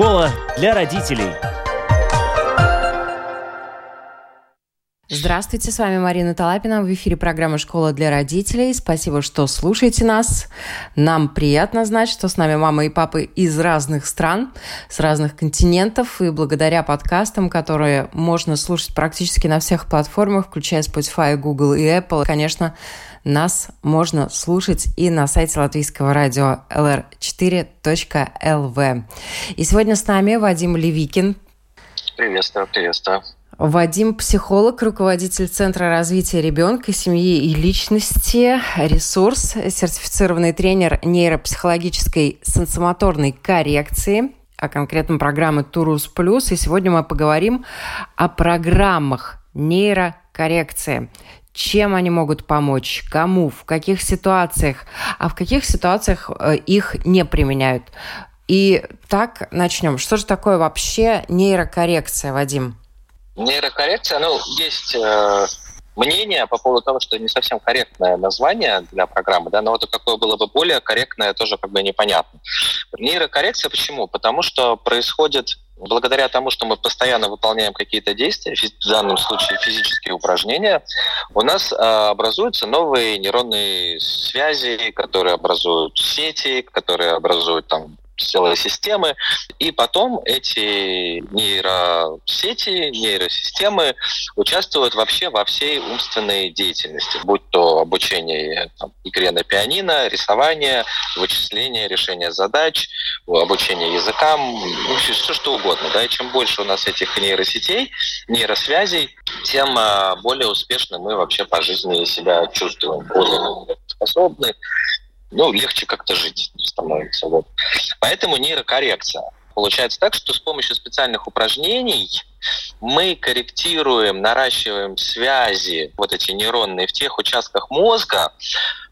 Школа для родителей. Здравствуйте, с вами Марина Талапина. В эфире программа «Школа для родителей». Спасибо, что слушаете нас. Нам приятно знать, что с нами мама и папы из разных стран, с разных континентов. И благодаря подкастам, которые можно слушать практически на всех платформах, включая Spotify, Google и Apple, конечно, нас можно слушать и на сайте латвийского радио lr4.lv. И сегодня с нами Вадим Левикин. Приветствую, приветствую. Вадим – психолог, руководитель Центра развития ребенка, семьи и личности, ресурс, сертифицированный тренер нейропсихологической сенсомоторной коррекции, а конкретно программы Турус Плюс. И сегодня мы поговорим о программах нейрокоррекции. Чем они могут помочь, кому, в каких ситуациях, а в каких ситуациях э, их не применяют. И так начнем. Что же такое вообще нейрокоррекция, Вадим? Нейрокоррекция, ну, есть э, мнение по поводу того, что не совсем корректное название для программы, да, но вот какое было бы более корректное, тоже как бы непонятно. Нейрокоррекция почему? Потому что происходит благодаря тому, что мы постоянно выполняем какие-то действия, в данном случае физические упражнения, у нас э, образуются новые нейронные связи, которые образуют сети, которые образуют там целые системы, и потом эти нейросети, нейросистемы участвуют вообще во всей умственной деятельности, будь то обучение там, игре на пианино, рисование, вычисление, решение задач, обучение языкам, вообще все что угодно. Да? И чем больше у нас этих нейросетей, нейросвязей, тем а, более успешно мы вообще по жизни себя чувствуем, более способны, ну, легче как-то жить становится. Вот. Поэтому нейрокоррекция. Получается так, что с помощью специальных упражнений мы корректируем, наращиваем связи, вот эти нейронные, в тех участках мозга,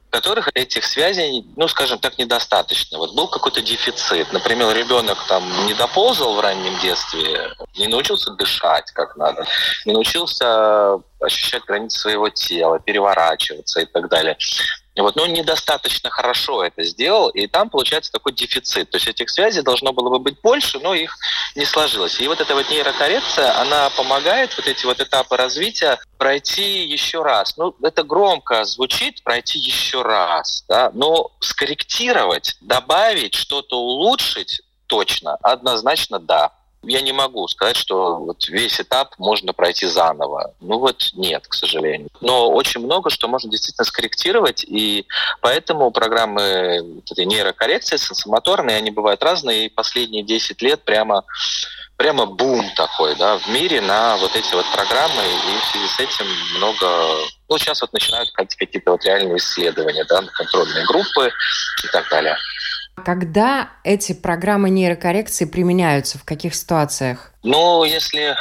в которых этих связей, ну, скажем так, недостаточно. Вот был какой-то дефицит. Например, ребенок там не доползал в раннем детстве, не научился дышать как надо, не научился ощущать границы своего тела, переворачиваться и так далее. Вот, но недостаточно хорошо это сделал, и там получается такой дефицит. То есть этих связей должно было бы быть больше, но их не сложилось. И вот эта вот нейрокоррекция, она помогает вот эти вот этапы развития пройти еще раз. Ну, это громко звучит, пройти еще раз, да, но скорректировать, добавить, что-то улучшить точно, однозначно да я не могу сказать, что вот весь этап можно пройти заново. Ну вот нет, к сожалению. Но очень много что можно действительно скорректировать, и поэтому программы этой нейрокоррекции сенсомоторные, они бывают разные, и последние 10 лет прямо прямо бум такой, да, в мире на вот эти вот программы, и в связи с этим много, ну, сейчас вот начинают какие-то вот реальные исследования, да, контрольные группы и так далее. Когда эти программы нейрокоррекции применяются, в каких ситуациях? Ну, если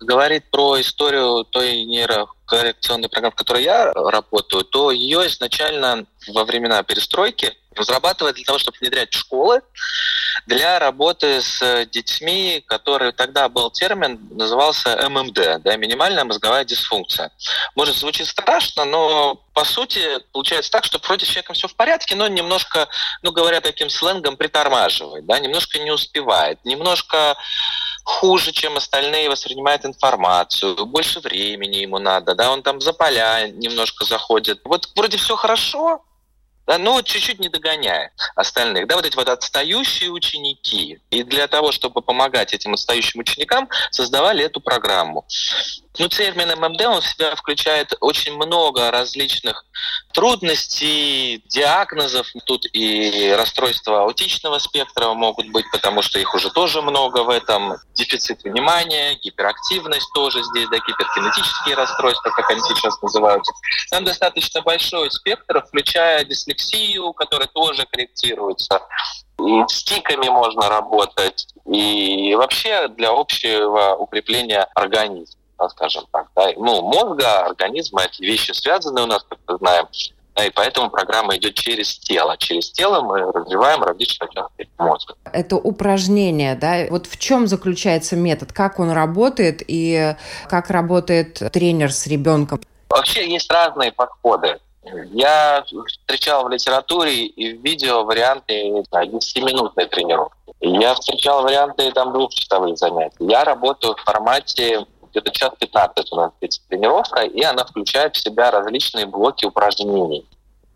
говорить про историю той нейрокоррекционной программы, в которой я работаю, то ее изначально во времена перестройки разрабатывали для того, чтобы внедрять школы, для работы с детьми, который тогда был термин, назывался ММД, да, минимальная мозговая дисфункция. Может, звучит страшно, но по сути получается так, что вроде с человеком все в порядке, но немножко, ну говоря таким сленгом, притормаживает, да, немножко не успевает, немножко хуже, чем остальные воспринимает информацию, больше времени ему надо, да, он там за поля немножко заходит. Вот вроде все хорошо, да, но чуть-чуть не догоняет остальных. Да, вот эти вот отстающие ученики. И для того, чтобы помогать этим отстающим ученикам, создавали эту программу. Ну, термин ММД, он в себя включает очень много различных трудностей, диагнозов. Тут и расстройства аутичного спектра могут быть, потому что их уже тоже много в этом. Дефицит внимания, гиперактивность тоже здесь, да, гиперкинетические расстройства, как они сейчас называются. Там достаточно большой спектр, включая дислексию, которая тоже корректируется. И с тиками можно работать, и вообще для общего укрепления организма скажем так. Да? Ну, мозга, организма, эти вещи связаны у нас, как мы знаем. Да, и поэтому программа идет через тело. Через тело мы развиваем различные участки мозга. Это упражнение, да? Вот в чем заключается метод? Как он работает и как работает тренер с ребенком? Вообще есть разные подходы Я встречал в литературе и в видео варианты да, 10-минутной тренировки. Я встречал варианты там двухчасовых занятий. Я работаю в формате где-то час 15 у нас тренировка, и она включает в себя различные блоки упражнений.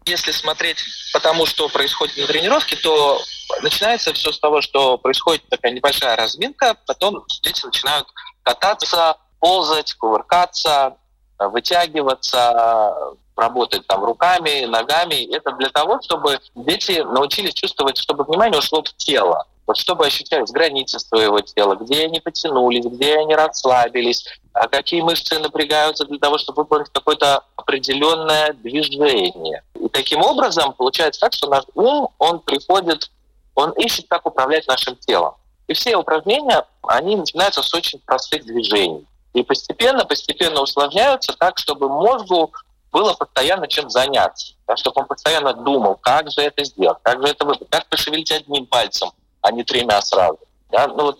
Если смотреть по тому, что происходит на тренировке, то начинается все с того, что происходит такая небольшая разминка, потом дети начинают кататься, ползать, кувыркаться, вытягиваться, работать там руками, ногами. Это для того, чтобы дети научились чувствовать, чтобы внимание ушло в тело. Вот чтобы ощущать границы своего тела, где они потянулись, где они расслабились, а какие мышцы напрягаются для того, чтобы выполнить какое-то определенное движение. И таким образом получается так, что наш ум, он приходит, он ищет, как управлять нашим телом. И все упражнения, они начинаются с очень простых движений. И постепенно, постепенно усложняются так, чтобы мозгу было постоянно чем заняться. Да, чтобы он постоянно думал, как же это сделать, как же это выполнить, как пошевелить одним пальцем, а не тремя сразу. Да? Ну, вот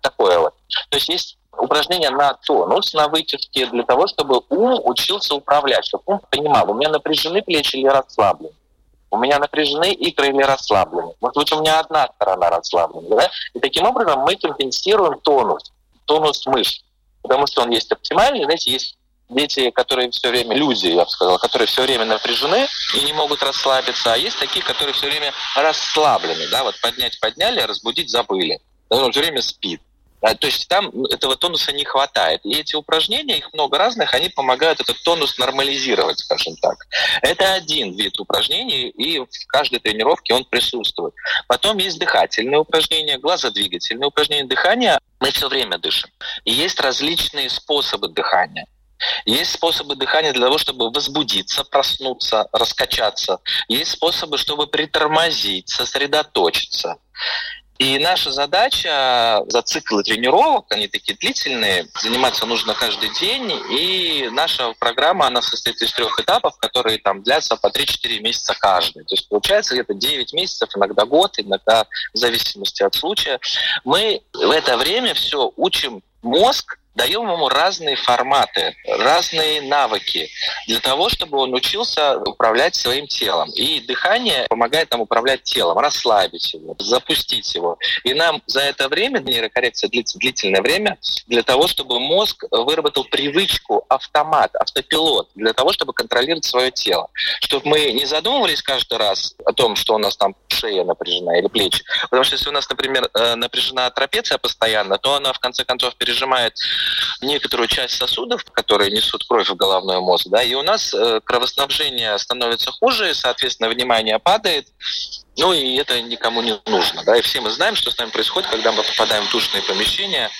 такое вот. То есть есть упражнения на тонус, на вытяжке для того, чтобы ум учился управлять, чтобы ум понимал, у меня напряжены плечи или расслаблены. У меня напряжены икры или расслаблены. Может быть, у меня одна сторона расслаблена. Да? И таким образом мы компенсируем тонус, тонус мышц. Потому что он есть оптимальный, знаете, есть дети, которые все время, люди, я бы сказал, которые все время напряжены и не могут расслабиться, а есть такие, которые все время расслаблены, да, вот поднять подняли, а разбудить забыли. Он все время спит. Да, то есть там этого тонуса не хватает. И эти упражнения, их много разных, они помогают этот тонус нормализировать, скажем так. Это один вид упражнений, и в каждой тренировке он присутствует. Потом есть дыхательные упражнения, глазодвигательные упражнения дыхания. Мы все время дышим. И есть различные способы дыхания. Есть способы дыхания для того, чтобы возбудиться, проснуться, раскачаться. Есть способы, чтобы притормозить, сосредоточиться. И наша задача за циклы тренировок, они такие длительные, заниматься нужно каждый день. И наша программа, она состоит из трех этапов, которые там длятся по 3-4 месяца каждый. То есть получается где-то 9 месяцев, иногда год, иногда в зависимости от случая. Мы в это время все учим мозг даем ему разные форматы, разные навыки для того, чтобы он учился управлять своим телом. И дыхание помогает нам управлять телом, расслабить его, запустить его. И нам за это время, нейрокоррекция длится длительное время, для того, чтобы мозг выработал привычку, автомат, автопилот, для того, чтобы контролировать свое тело. Чтобы мы не задумывались каждый раз о том, что у нас там шея напряжена или плечи. Потому что если у нас, например, э, напряжена трапеция постоянно, то она в конце концов пережимает некоторую часть сосудов, которые несут кровь в головной мозг, да, и у нас э, кровоснабжение становится хуже, соответственно, внимание падает, ну и это никому не нужно, да, и все мы знаем, что с нами происходит, когда мы попадаем в душные помещения,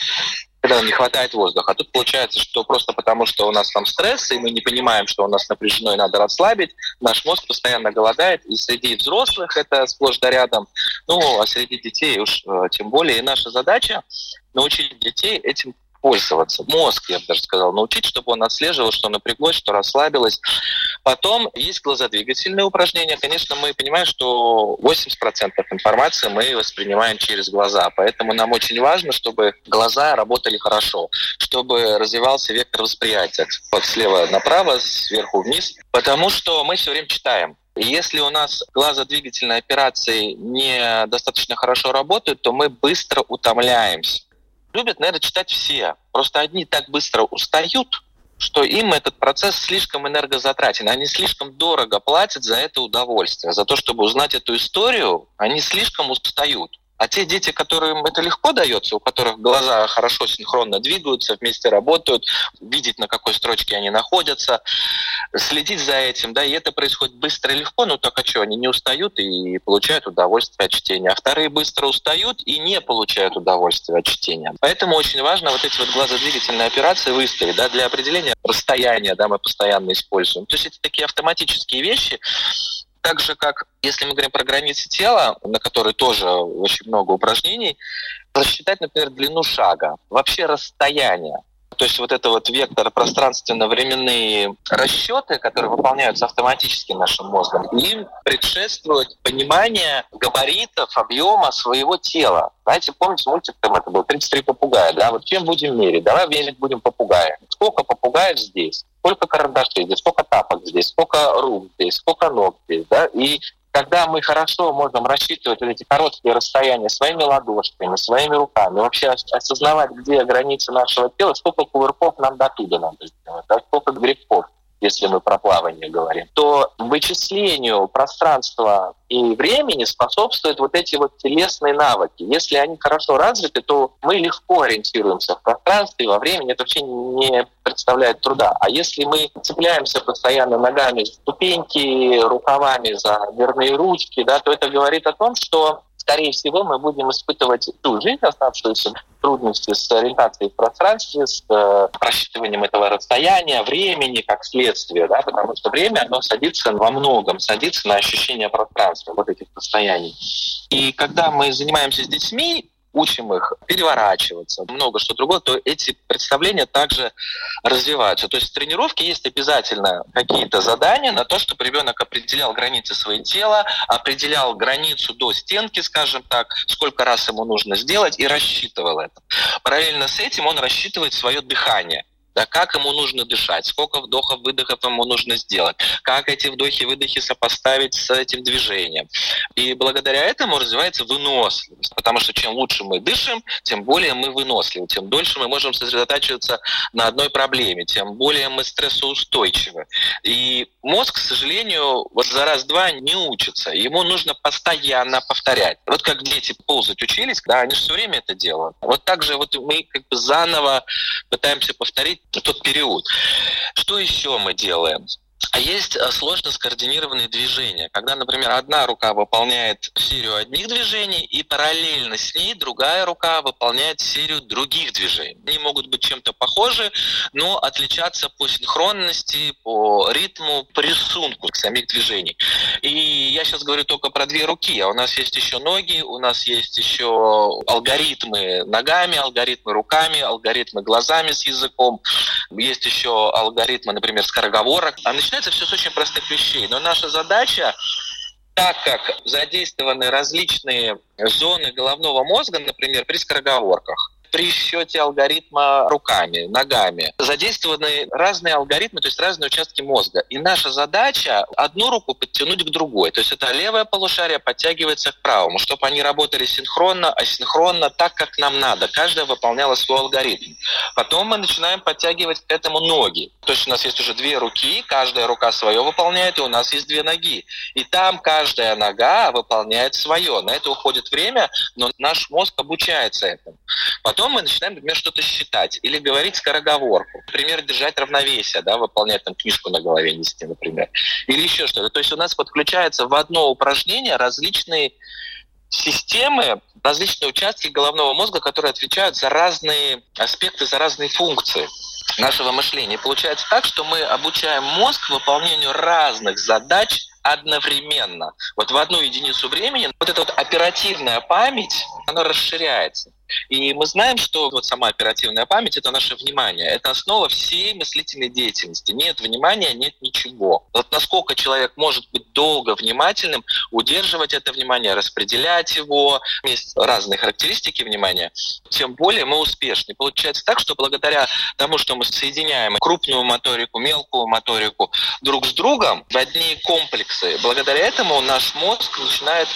когда не хватает воздуха. А тут получается, что просто потому, что у нас там стресс, и мы не понимаем, что у нас напряжено и надо расслабить, наш мозг постоянно голодает, и среди взрослых это сплошь да рядом, ну, а среди детей уж э, тем более. И наша задача научить детей этим пользоваться. Мозг, я бы даже сказал, научить, чтобы он отслеживал, что напряглось, что расслабилось. Потом есть глазодвигательные упражнения. Конечно, мы понимаем, что 80% информации мы воспринимаем через глаза, поэтому нам очень важно, чтобы глаза работали хорошо, чтобы развивался вектор восприятия вот слева направо, сверху вниз, потому что мы все время читаем. Если у нас глазодвигательные операции не достаточно хорошо работают, то мы быстро утомляемся любят, наверное, читать все. Просто одни так быстро устают, что им этот процесс слишком энергозатратен. Они слишком дорого платят за это удовольствие. За то, чтобы узнать эту историю, они слишком устают. А те дети, которым это легко дается, у которых глаза хорошо синхронно двигаются, вместе работают, видеть, на какой строчке они находятся, следить за этим, да, и это происходит быстро и легко, но только что, они не устают и получают удовольствие от чтения. А вторые быстро устают и не получают удовольствие от чтения. Поэтому очень важно вот эти вот глазодвигательные операции выставить, да, для определения расстояния, да, мы постоянно используем. То есть это такие автоматические вещи, так же, как если мы говорим про границы тела, на которые тоже очень много упражнений, рассчитать, например, длину шага, вообще расстояние. То есть вот это вот вектор пространственно-временные расчеты, которые выполняются автоматически нашим мозгом, им предшествует понимание габаритов, объема своего тела. Знаете, помните мультик там это был «33 попугая», да? Вот чем будем мерить? Давай мерить будем попугая. Сколько попугаев здесь? Сколько карандашей здесь, сколько тапок здесь, сколько рук здесь, сколько ног здесь, да, и когда мы хорошо можем рассчитывать вот эти короткие расстояния своими ладошками, своими руками, вообще осознавать, где границы нашего тела, сколько кувырков нам до туда надо сделать, да, сколько грибков, если мы про плавание говорим, то вычислению пространства и времени способствуют вот эти вот телесные навыки. Если они хорошо развиты, то мы легко ориентируемся в пространстве, во времени, это вообще не представляет труда. А если мы цепляемся постоянно ногами ступеньки, рукавами за дверные ручки, да, то это говорит о том, что скорее всего, мы будем испытывать ту жизнь, оставшуюся трудности с ориентацией в пространстве, с э, просчитыванием этого расстояния, времени как следствие, да, потому что время, оно садится во многом, садится на ощущение пространства, вот этих расстояний. И когда мы занимаемся с детьми, учим их переворачиваться, много что другое, то эти представления также развиваются. То есть в тренировке есть обязательно какие-то задания на то, чтобы ребенок определял границы своего тела, определял границу до стенки, скажем так, сколько раз ему нужно сделать и рассчитывал это. Параллельно с этим он рассчитывает свое дыхание да, как ему нужно дышать, сколько вдохов, выдохов ему нужно сделать, как эти вдохи, выдохи сопоставить с этим движением. И благодаря этому развивается выносливость, потому что чем лучше мы дышим, тем более мы выносливы, тем дольше мы можем сосредотачиваться на одной проблеме, тем более мы стрессоустойчивы. И мозг, к сожалению, вот за раз-два не учится. Ему нужно постоянно повторять. Вот как дети ползать учились, да, они же все время это делают. Вот так же вот мы как бы заново пытаемся повторить тот период. Что еще мы делаем? А есть э, сложно скоординированные движения, когда, например, одна рука выполняет серию одних движений, и параллельно с ней другая рука выполняет серию других движений. Они могут быть чем-то похожи, но отличаться по синхронности, по ритму, по рисунку самих движений. И я сейчас говорю только про две руки, а у нас есть еще ноги, у нас есть еще алгоритмы ногами, алгоритмы руками, алгоритмы глазами с языком, есть еще алгоритмы, например, скороговорок. А начинается все с очень простых вещей. Но наша задача так как задействованы различные зоны головного мозга, например, при скороговорках, при счете алгоритма руками, ногами. Задействованы разные алгоритмы, то есть разные участки мозга. И наша задача одну руку подтянуть к другой. То есть это левое полушарие подтягивается к правому, чтобы они работали синхронно, асинхронно, так, как нам надо. Каждая выполняла свой алгоритм. Потом мы начинаем подтягивать к этому ноги. То есть у нас есть уже две руки, каждая рука свое выполняет, и у нас есть две ноги. И там каждая нога выполняет свое. На это уходит время, но наш мозг обучается этому. Потом Потом мы начинаем, например, что-то считать или говорить скороговорку. Например, держать равновесие, да, выполнять там книжку на голове нести, например. Или еще что-то. То есть у нас подключаются в одно упражнение различные системы, различные участки головного мозга, которые отвечают за разные аспекты, за разные функции нашего мышления. И получается так, что мы обучаем мозг выполнению разных задач одновременно. Вот в одну единицу времени вот эта вот оперативная память, она расширяется. И мы знаем, что вот сама оперативная память — это наше внимание. Это основа всей мыслительной деятельности. Нет внимания, нет ничего. Вот насколько человек может быть долго внимательным, удерживать это внимание, распределять его, есть разные характеристики внимания, тем более мы успешны. Получается так, что благодаря тому, что мы соединяем крупную моторику, мелкую моторику друг с другом в одни комплексы, благодаря этому наш мозг начинает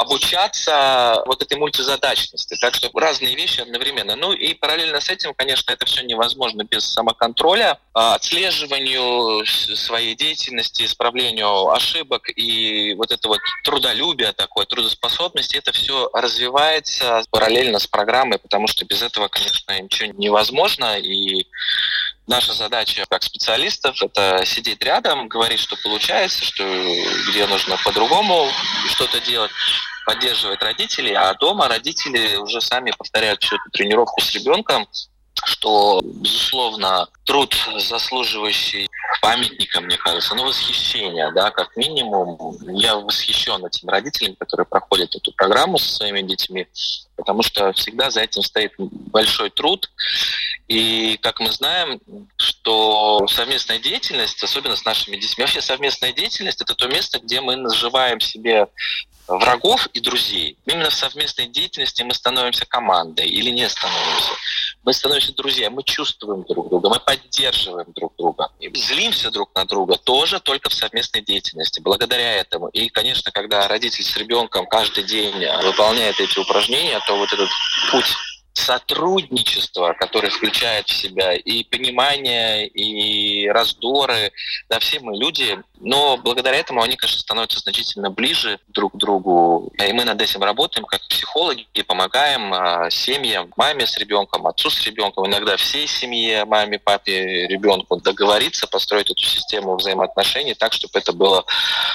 обучаться вот этой мультизадачности. Так что разные вещи одновременно. Ну и параллельно с этим, конечно, это все невозможно без самоконтроля, а, отслеживанию своей деятельности, исправлению ошибок и вот это вот трудолюбие такое, трудоспособность, это все развивается параллельно с программой, потому что без этого, конечно, ничего невозможно. И наша задача как специалистов это сидеть рядом, говорить, что получается, что где нужно по-другому что-то делать поддерживать родителей, а дома родители уже сами повторяют всю эту тренировку с ребенком, что, безусловно, труд, заслуживающий памятника, мне кажется, ну, восхищение, да, как минимум. Я восхищен этими родителями, которые проходят эту программу со своими детьми, потому что всегда за этим стоит большой труд. И, как мы знаем, что совместная деятельность, особенно с нашими детьми, вообще совместная деятельность – это то место, где мы наживаем себе врагов и друзей. Именно в совместной деятельности мы становимся командой или не становимся. Мы становимся друзьями, мы чувствуем друг друга, мы поддерживаем друг друга. И злимся друг на друга тоже только в совместной деятельности. Благодаря этому. И, конечно, когда родитель с ребенком каждый день выполняет эти упражнения, то вот этот путь сотрудничество, которое включает в себя и понимание, и раздоры. Да, все мы люди, но благодаря этому они, конечно, становятся значительно ближе друг к другу. И мы над этим работаем как психологи, помогаем а, семьям, маме с ребенком, отцу с ребенком, иногда всей семье, маме, папе, ребенку договориться, построить эту систему взаимоотношений так, чтобы это было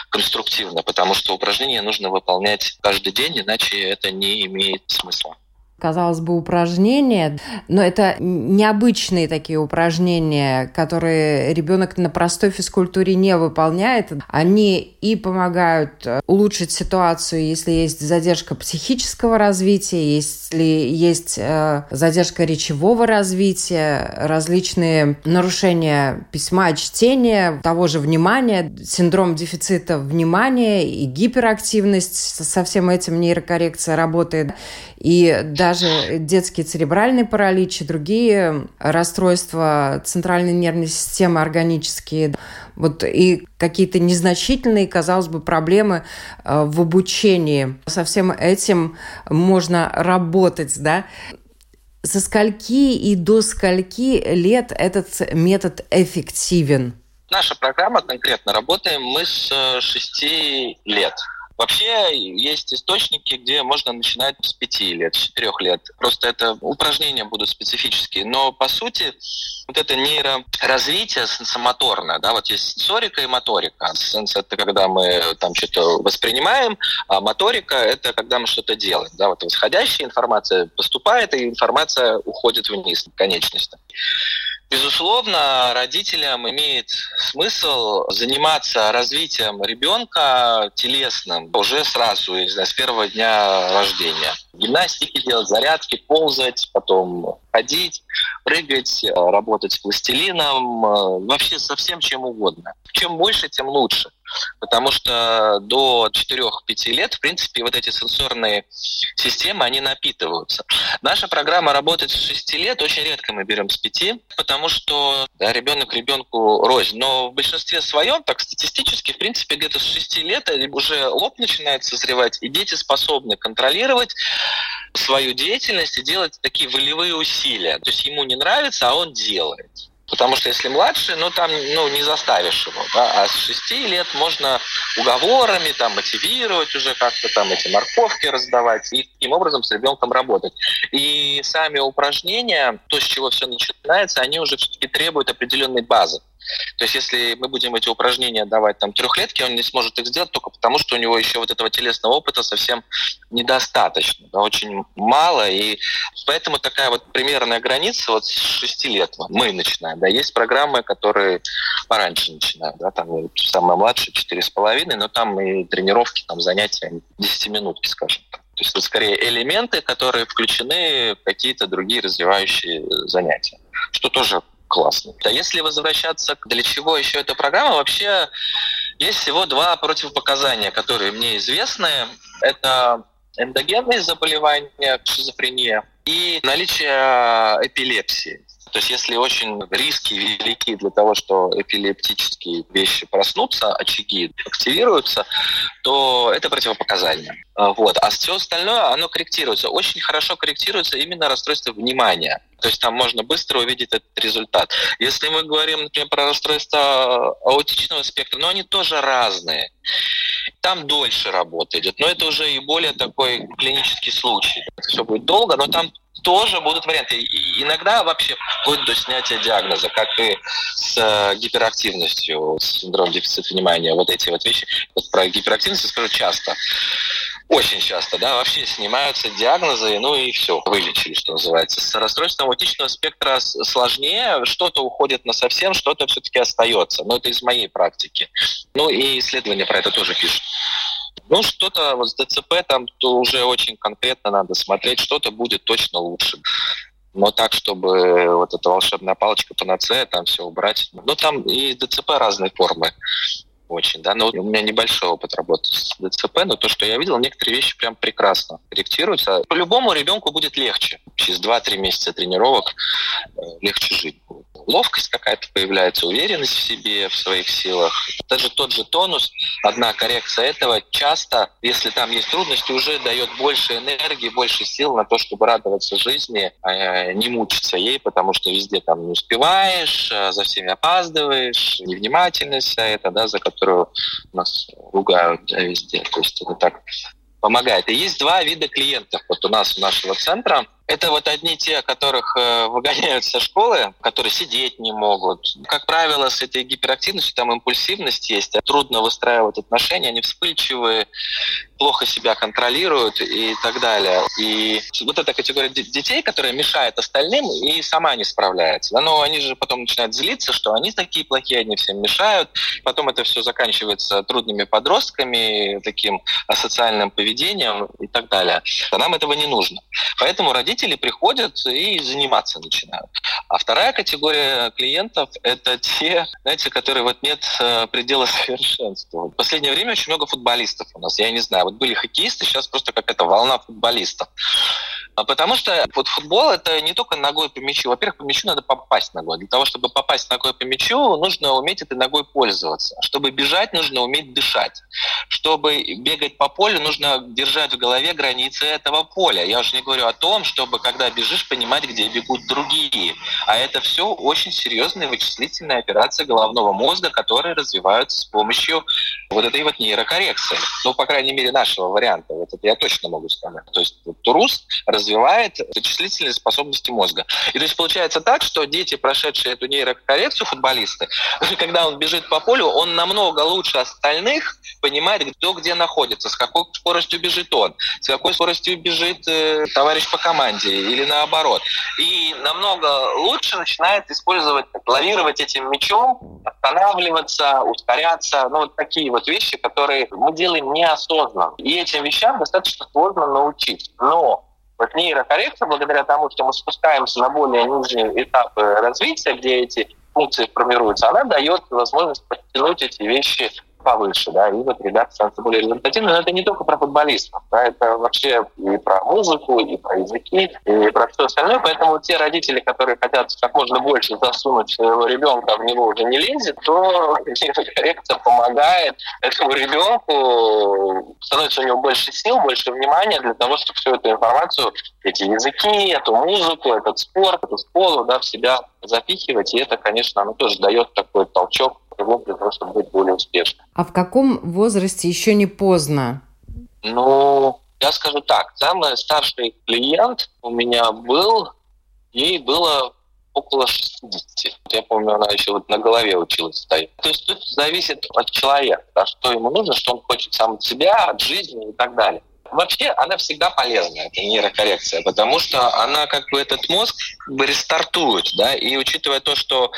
конструктивно, потому что упражнения нужно выполнять каждый день, иначе это не имеет смысла казалось бы, упражнения, но это необычные такие упражнения, которые ребенок на простой физкультуре не выполняет. Они и помогают э, улучшить ситуацию, если есть задержка психического развития, если есть э, задержка речевого развития, различные нарушения письма, чтения, того же внимания, синдром дефицита внимания и гиперактивность. Со всем этим нейрокоррекция работает. И даже детский церебральный паралич и другие расстройства центральной нервной системы органические, вот и какие-то незначительные, казалось бы, проблемы э, в обучении. Со всем этим можно работать, да. Со скольки и до скольки лет этот метод эффективен? Наша программа конкретно работаем мы с 6 лет. Вообще есть источники, где можно начинать с пяти лет, с четырех лет. Просто это упражнения будут специфические. Но по сути вот это нейроразвитие сенсомоторное, да, вот есть сенсорика и моторика. Сенс – это когда мы там что-то воспринимаем, а моторика – это когда мы что-то делаем. Да, вот восходящая информация поступает, и информация уходит вниз, конечности. Безусловно, родителям имеет смысл заниматься развитием ребенка телесным уже сразу, не знаю, с первого дня рождения. Гимнастики делать, зарядки, ползать, потом ходить, прыгать, работать с пластилином, вообще со всем чем угодно. Чем больше, тем лучше потому что до 4-5 лет, в принципе, вот эти сенсорные системы, они напитываются. Наша программа работает с 6 лет, очень редко мы берем с 5, потому что да, ребенок ребенку рознь. Но в большинстве своем, так статистически, в принципе, где-то с 6 лет уже лоб начинает созревать, и дети способны контролировать свою деятельность и делать такие волевые усилия. То есть ему не нравится, а он делает. Потому что если младше, ну там ну, не заставишь его. Да? А с 6 лет можно уговорами там, мотивировать уже как-то там эти морковки раздавать и таким образом с ребенком работать. И сами упражнения, то, с чего все начинается, они уже все-таки требуют определенной базы. То есть если мы будем эти упражнения давать там трехлетке, он не сможет их сделать только потому, что у него еще вот этого телесного опыта совсем недостаточно, да, очень мало, и поэтому такая вот примерная граница вот с 6 лет мы начинаем. Да, есть программы, которые пораньше начинают, да, там самая младшая четыре с половиной, но там и тренировки, там занятия 10 минутки, скажем так. То есть это скорее элементы, которые включены в какие-то другие развивающие занятия, что тоже классно. А если возвращаться, для чего еще эта программа, вообще есть всего два противопоказания, которые мне известны. Это эндогенные заболевания, шизофрения и наличие эпилепсии. То есть если очень риски велики для того, что эпилептические вещи проснутся, очаги активируются, то это противопоказание. А, вот. А все остальное, оно корректируется. Очень хорошо корректируется именно расстройство внимания. То есть там можно быстро увидеть этот результат. Если мы говорим, например, про расстройство аутичного спектра, но они тоже разные. Там дольше работа идет, но это уже и более такой клинический случай. Это все будет долго, но там тоже будут варианты. Иногда вообще вплоть до снятия диагноза, как и с э, гиперактивностью, с синдромом дефицита внимания, вот эти вот вещи. Вот про гиперактивность я скажу часто. Очень часто, да, вообще снимаются диагнозы, ну и все, вылечили, что называется. С расстройством аутичного спектра сложнее, что-то уходит на совсем, что-то все-таки остается. Но это из моей практики. Ну и исследования про это тоже пишут. Ну, что-то вот с ДЦП там то уже очень конкретно надо смотреть, что-то будет точно лучше. Но так, чтобы вот эта волшебная палочка панацея, там все убрать. Ну, там и ДЦП разные формы. очень, да, но у меня небольшой опыт работы с ДЦП, но то, что я видел, некоторые вещи прям прекрасно корректируются. По-любому ребенку будет легче. Через 2-3 месяца тренировок э, легче жить ловкость какая-то появляется, уверенность в себе, в своих силах. Даже тот же тонус, одна коррекция этого часто, если там есть трудности, уже дает больше энергии, больше сил на то, чтобы радоваться жизни, а не мучиться ей, потому что везде там не успеваешь, а за всеми опаздываешь, невнимательность вся эта, да, за которую нас ругают да, везде. То есть это так помогает. И есть два вида клиентов вот у нас, у нашего центра. Это вот одни те, которых э, выгоняют со школы, которые сидеть не могут. Как правило, с этой гиперактивностью там импульсивность есть, а трудно выстраивать отношения, они вспыльчивые, плохо себя контролируют и так далее. И вот эта категория детей, которая мешает остальным и сама не справляется. Да, но они же потом начинают злиться, что они такие плохие, они всем мешают. Потом это все заканчивается трудными подростками, таким асоциальным поведением и так далее. А нам этого не нужно. Поэтому родители родители приходят и заниматься начинают. А вторая категория клиентов – это те, знаете, которые вот нет э, предела совершенства. В последнее время очень много футболистов у нас. Я не знаю, вот были хоккеисты, сейчас просто какая-то волна футболистов. А потому что вот футбол это не только ногой по мячу. Во-первых, по мячу надо попасть ногой. Для того, чтобы попасть ногой по мячу, нужно уметь этой ногой пользоваться. Чтобы бежать, нужно уметь дышать. Чтобы бегать по полю, нужно держать в голове границы этого поля. Я уже не говорю о том, чтобы когда бежишь, понимать, где бегут другие. А это все очень серьезные вычислительные операции головного мозга, которые развиваются с помощью вот этой вот нейрокоррекции. Ну, по крайней мере, нашего варианта. Вот это я точно могу сказать. То есть Турус развивает вычислительные способности мозга. И то есть получается так, что дети, прошедшие эту нейрокоррекцию, футболисты, когда он бежит по полю, он намного лучше остальных понимает, кто где находится, с какой скоростью бежит он, с какой скоростью бежит э, товарищ по команде или наоборот. И намного лучше начинает использовать, лавировать этим мячом, останавливаться, ускоряться, ну вот такие вот вещи, которые мы делаем неосознанно. И этим вещам достаточно сложно научить. Но вот нейрокоррекция, благодаря тому, что мы спускаемся на более нижние этапы развития, где эти функции формируются, она дает возможность подтянуть эти вещи повыше, да, и вот ребята становятся более результативными. Но это не только про футболистов, да, это вообще и про музыку, и про языки, и про все остальное. Поэтому те родители, которые хотят как можно больше засунуть своего ребенка, в него уже не лезет, то коррекция помогает этому ребенку, становится у него больше сил, больше внимания для того, чтобы всю эту информацию, эти языки, эту музыку, этот спорт, эту школу, да, в себя запихивать. И это, конечно, оно тоже дает такой толчок его для того, чтобы быть более успешным. А в каком возрасте еще не поздно? Ну, я скажу так, самый старший клиент у меня был, ей было около 60. Я помню, она еще вот на голове училась стоять. То есть тут зависит от человека, да, что ему нужно, что он хочет сам от себя, от жизни и так далее. Вообще она всегда полезна, эта нейрокоррекция, потому что она как бы этот мозг как бы рестартует, да, и учитывая то, что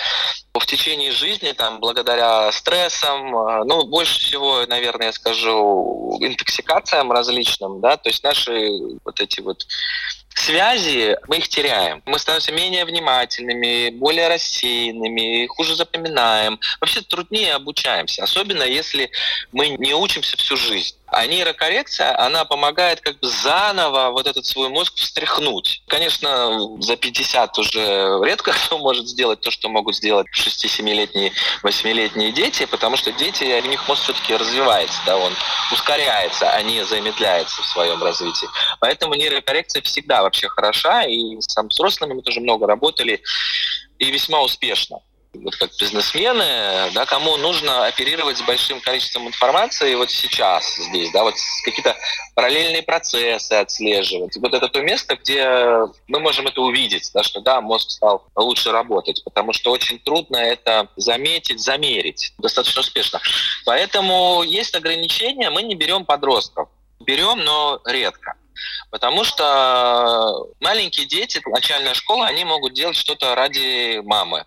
в течение жизни, там, благодаря стрессам, э, ну, больше всего, наверное, я скажу, интоксикациям различным, да, то есть наши вот эти вот связи, мы их теряем. Мы становимся менее внимательными, более рассеянными, хуже запоминаем. Вообще труднее обучаемся, особенно если мы не учимся всю жизнь. А нейрокоррекция, она помогает как бы заново вот этот свой мозг встряхнуть. Конечно, за 50 уже редко кто может сделать то, что могут сделать 6-7-летние, 8-летние дети, потому что дети, у них мозг все-таки развивается, да, он ускоряется, а не замедляется в своем развитии. Поэтому нейрокоррекция всегда вообще хороша, и с взрослыми мы тоже много работали, и весьма успешно вот как бизнесмены, да, кому нужно оперировать с большим количеством информации вот сейчас здесь, да, вот какие-то параллельные процессы отслеживать. Вот это то место, где мы можем это увидеть, да, что да, мозг стал лучше работать, потому что очень трудно это заметить, замерить достаточно успешно. Поэтому есть ограничения, мы не берем подростков. Берем, но редко. Потому что маленькие дети, начальная школа, они могут делать что-то ради мамы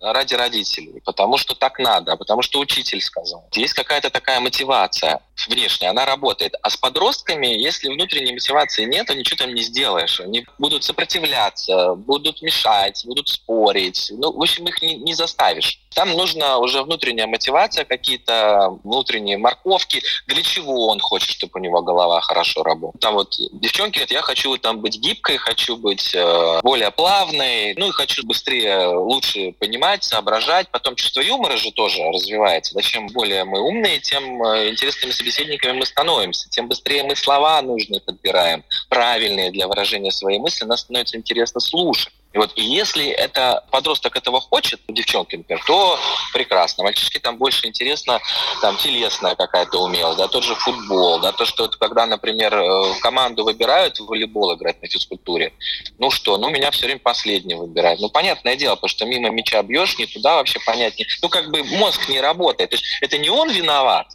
ради родителей, потому что так надо, потому что учитель сказал. Есть какая-то такая мотивация внешняя, она работает. А с подростками, если внутренней мотивации нет, то ничего там не сделаешь. Они будут сопротивляться, будут мешать, будут спорить. Ну, в общем, их не, не заставишь. Там нужна уже внутренняя мотивация, какие-то внутренние морковки, для чего он хочет, чтобы у него голова хорошо работала. Там вот девчонки говорят, я хочу там быть гибкой, хочу быть э, более плавной, ну и хочу быстрее, лучше понимать, соображать. Потом чувство юмора же тоже развивается. Да, чем более мы умные, тем э, интересными собеседниками мы становимся, тем быстрее мы слова нужные подбираем, правильные для выражения своей мысли, нас становится интересно слушать. И вот и если это подросток этого хочет, девчонки, например, то прекрасно. Мальчишки там больше интересно, там телесная какая-то умелость, да, тот же футбол, да, то, что когда, например, э, команду выбирают в волейбол играть на физкультуре, ну что, ну меня все время последний выбирают. Ну, понятное дело, потому что мимо мяча бьешь, не туда вообще понятнее. Ну, как бы мозг не работает. То есть это не он виноват,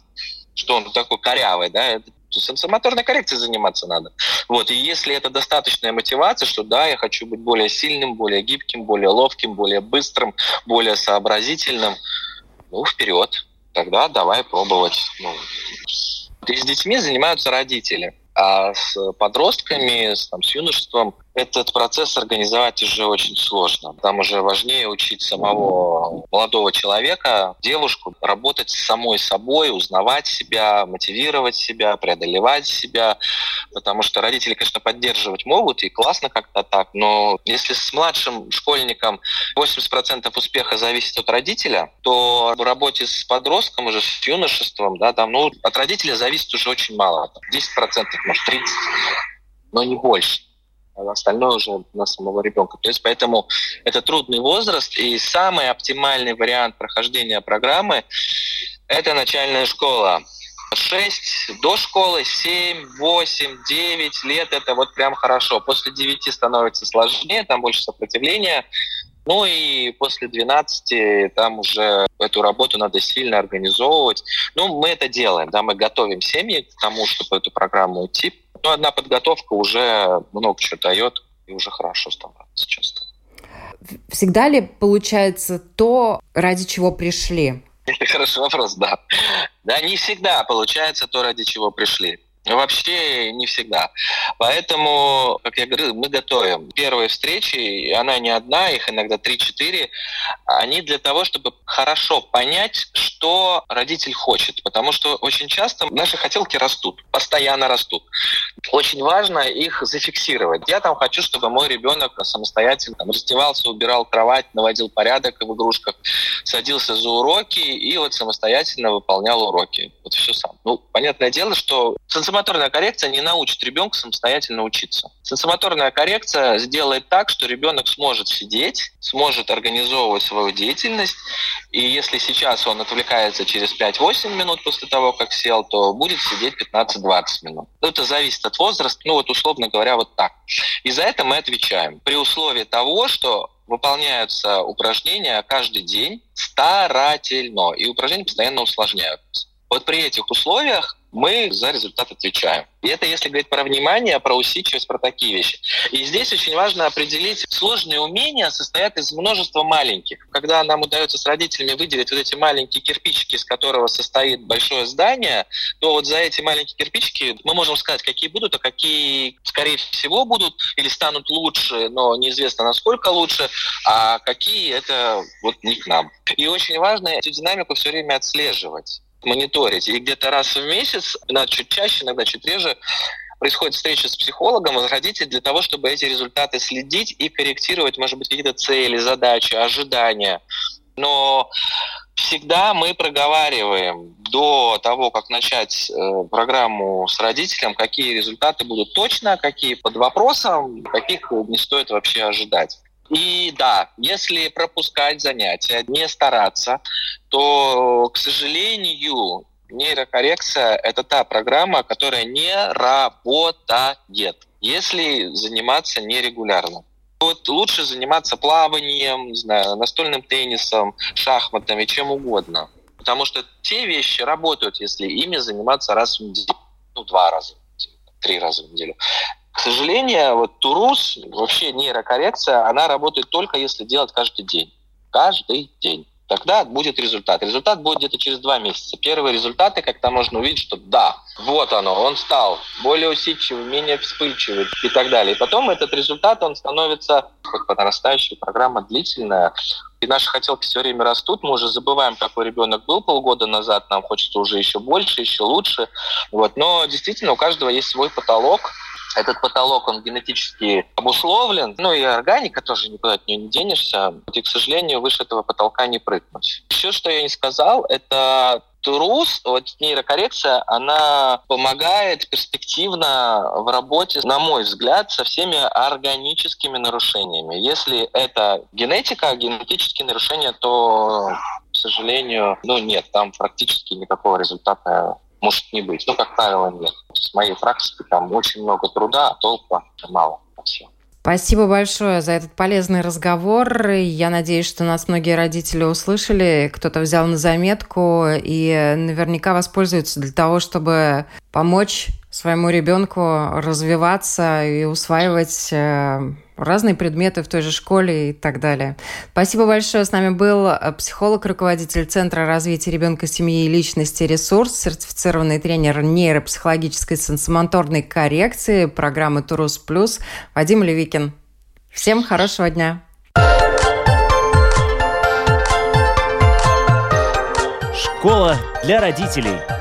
что он такой корявый, да, это сенсомоторной коррекцией заниматься надо. Вот, и если это достаточная мотивация, что да, я хочу быть более сильным, более гибким, более ловким, более быстрым, более сообразительным, ну, вперед, тогда давай пробовать. Ну, и с детьми занимаются родители, а с подростками, с, там, с юношеством этот процесс организовать уже очень сложно. Там уже важнее учить самого молодого человека, девушку, работать с самой собой, узнавать себя, мотивировать себя, преодолевать себя. Потому что родители, конечно, поддерживать могут, и классно как-то так, но если с младшим школьником 80% успеха зависит от родителя, то в работе с подростком, уже с юношеством, да, там, ну, от родителя зависит уже очень мало. 10%, может, 30%, но не больше а остальное уже на самого ребенка. То есть поэтому это трудный возраст, и самый оптимальный вариант прохождения программы – это начальная школа. 6 до школы, 7, 8, 9 лет – это вот прям хорошо. После 9 становится сложнее, там больше сопротивления. Ну и после 12 там уже эту работу надо сильно организовывать. Ну, мы это делаем, да, мы готовим семьи к тому, чтобы эту программу идти. Но одна подготовка уже много чего дает, и уже хорошо становится часто. Всегда ли получается то, ради чего пришли? Это хороший вопрос, да. Да, не всегда получается то, ради чего пришли. Вообще не всегда. Поэтому, как я говорил, мы готовим. Первые встречи, она не одна, их иногда 3-4, они для того, чтобы хорошо понять, что родитель хочет. Потому что очень часто наши хотелки растут, постоянно растут. Очень важно их зафиксировать. Я там хочу, чтобы мой ребенок самостоятельно там, раздевался, убирал кровать, наводил порядок в игрушках, садился за уроки и вот самостоятельно выполнял уроки. Вот все сам. Ну, понятное дело, что Сенсомоторная коррекция не научит ребенка самостоятельно учиться. Сенсомоторная коррекция сделает так, что ребенок сможет сидеть, сможет организовывать свою деятельность, и если сейчас он отвлекается через 5-8 минут после того, как сел, то будет сидеть 15-20 минут. Это зависит от возраста, ну вот условно говоря, вот так. И за это мы отвечаем. При условии того, что выполняются упражнения каждый день старательно, и упражнения постоянно усложняются. Вот при этих условиях мы за результат отвечаем. И это если говорить про внимание, про усидчивость, про такие вещи. И здесь очень важно определить, сложные умения состоят из множества маленьких. Когда нам удается с родителями выделить вот эти маленькие кирпичики, из которого состоит большое здание, то вот за эти маленькие кирпичики мы можем сказать, какие будут, а какие, скорее всего, будут или станут лучше, но неизвестно, насколько лучше, а какие это вот не к нам. И очень важно эту динамику все время отслеживать мониторить. И где-то раз в месяц, иногда чуть чаще, иногда чуть реже, происходит встреча с психологом, родителей для того, чтобы эти результаты следить и корректировать, может быть, какие-то цели, задачи, ожидания. Но всегда мы проговариваем до того, как начать э, программу с родителем, какие результаты будут точно, какие под вопросом, каких не стоит вообще ожидать. И да, если пропускать занятия, не стараться, то, к сожалению, нейрокоррекция – это та программа, которая не работает, если заниматься нерегулярно. Вот лучше заниматься плаванием, не знаю, настольным теннисом, шахматами, чем угодно. Потому что те вещи работают, если ими заниматься раз в неделю, ну, два раза в неделю, три раза в неделю. К сожалению, вот Турус, вообще нейрокоррекция, она работает только если делать каждый день. Каждый день. Тогда будет результат. Результат будет где-то через два месяца. Первые результаты, когда можно увидеть, что да, вот оно, он стал более усидчивый, менее вспыльчивый и так далее. И потом этот результат, он становится, как по нарастающей программа длительная, И наши хотелки все время растут. Мы уже забываем, какой ребенок был полгода назад. Нам хочется уже еще больше, еще лучше. Вот. Но действительно у каждого есть свой потолок. Этот потолок, он генетически обусловлен. Ну и органика тоже никуда от нее не денешься. И, к сожалению, выше этого потолка не прыгнуть. Еще что я не сказал, это Турус, вот нейрокоррекция, она помогает перспективно в работе, на мой взгляд, со всеми органическими нарушениями. Если это генетика, генетические нарушения, то, к сожалению, ну нет, там практически никакого результата может не быть. Ну, как правило, нет. С моей практики там очень много труда, а толку мало совсем. Спасибо большое за этот полезный разговор. Я надеюсь, что нас многие родители услышали, кто-то взял на заметку и наверняка воспользуются для того, чтобы помочь своему ребенку развиваться и усваивать э, разные предметы в той же школе и так далее. Спасибо большое. С нами был э, психолог, руководитель Центра развития ребенка, семьи и личности «Ресурс», сертифицированный тренер нейропсихологической сенсомоторной коррекции программы «Турус Плюс» Вадим Левикин. Всем хорошего дня! Школа для родителей.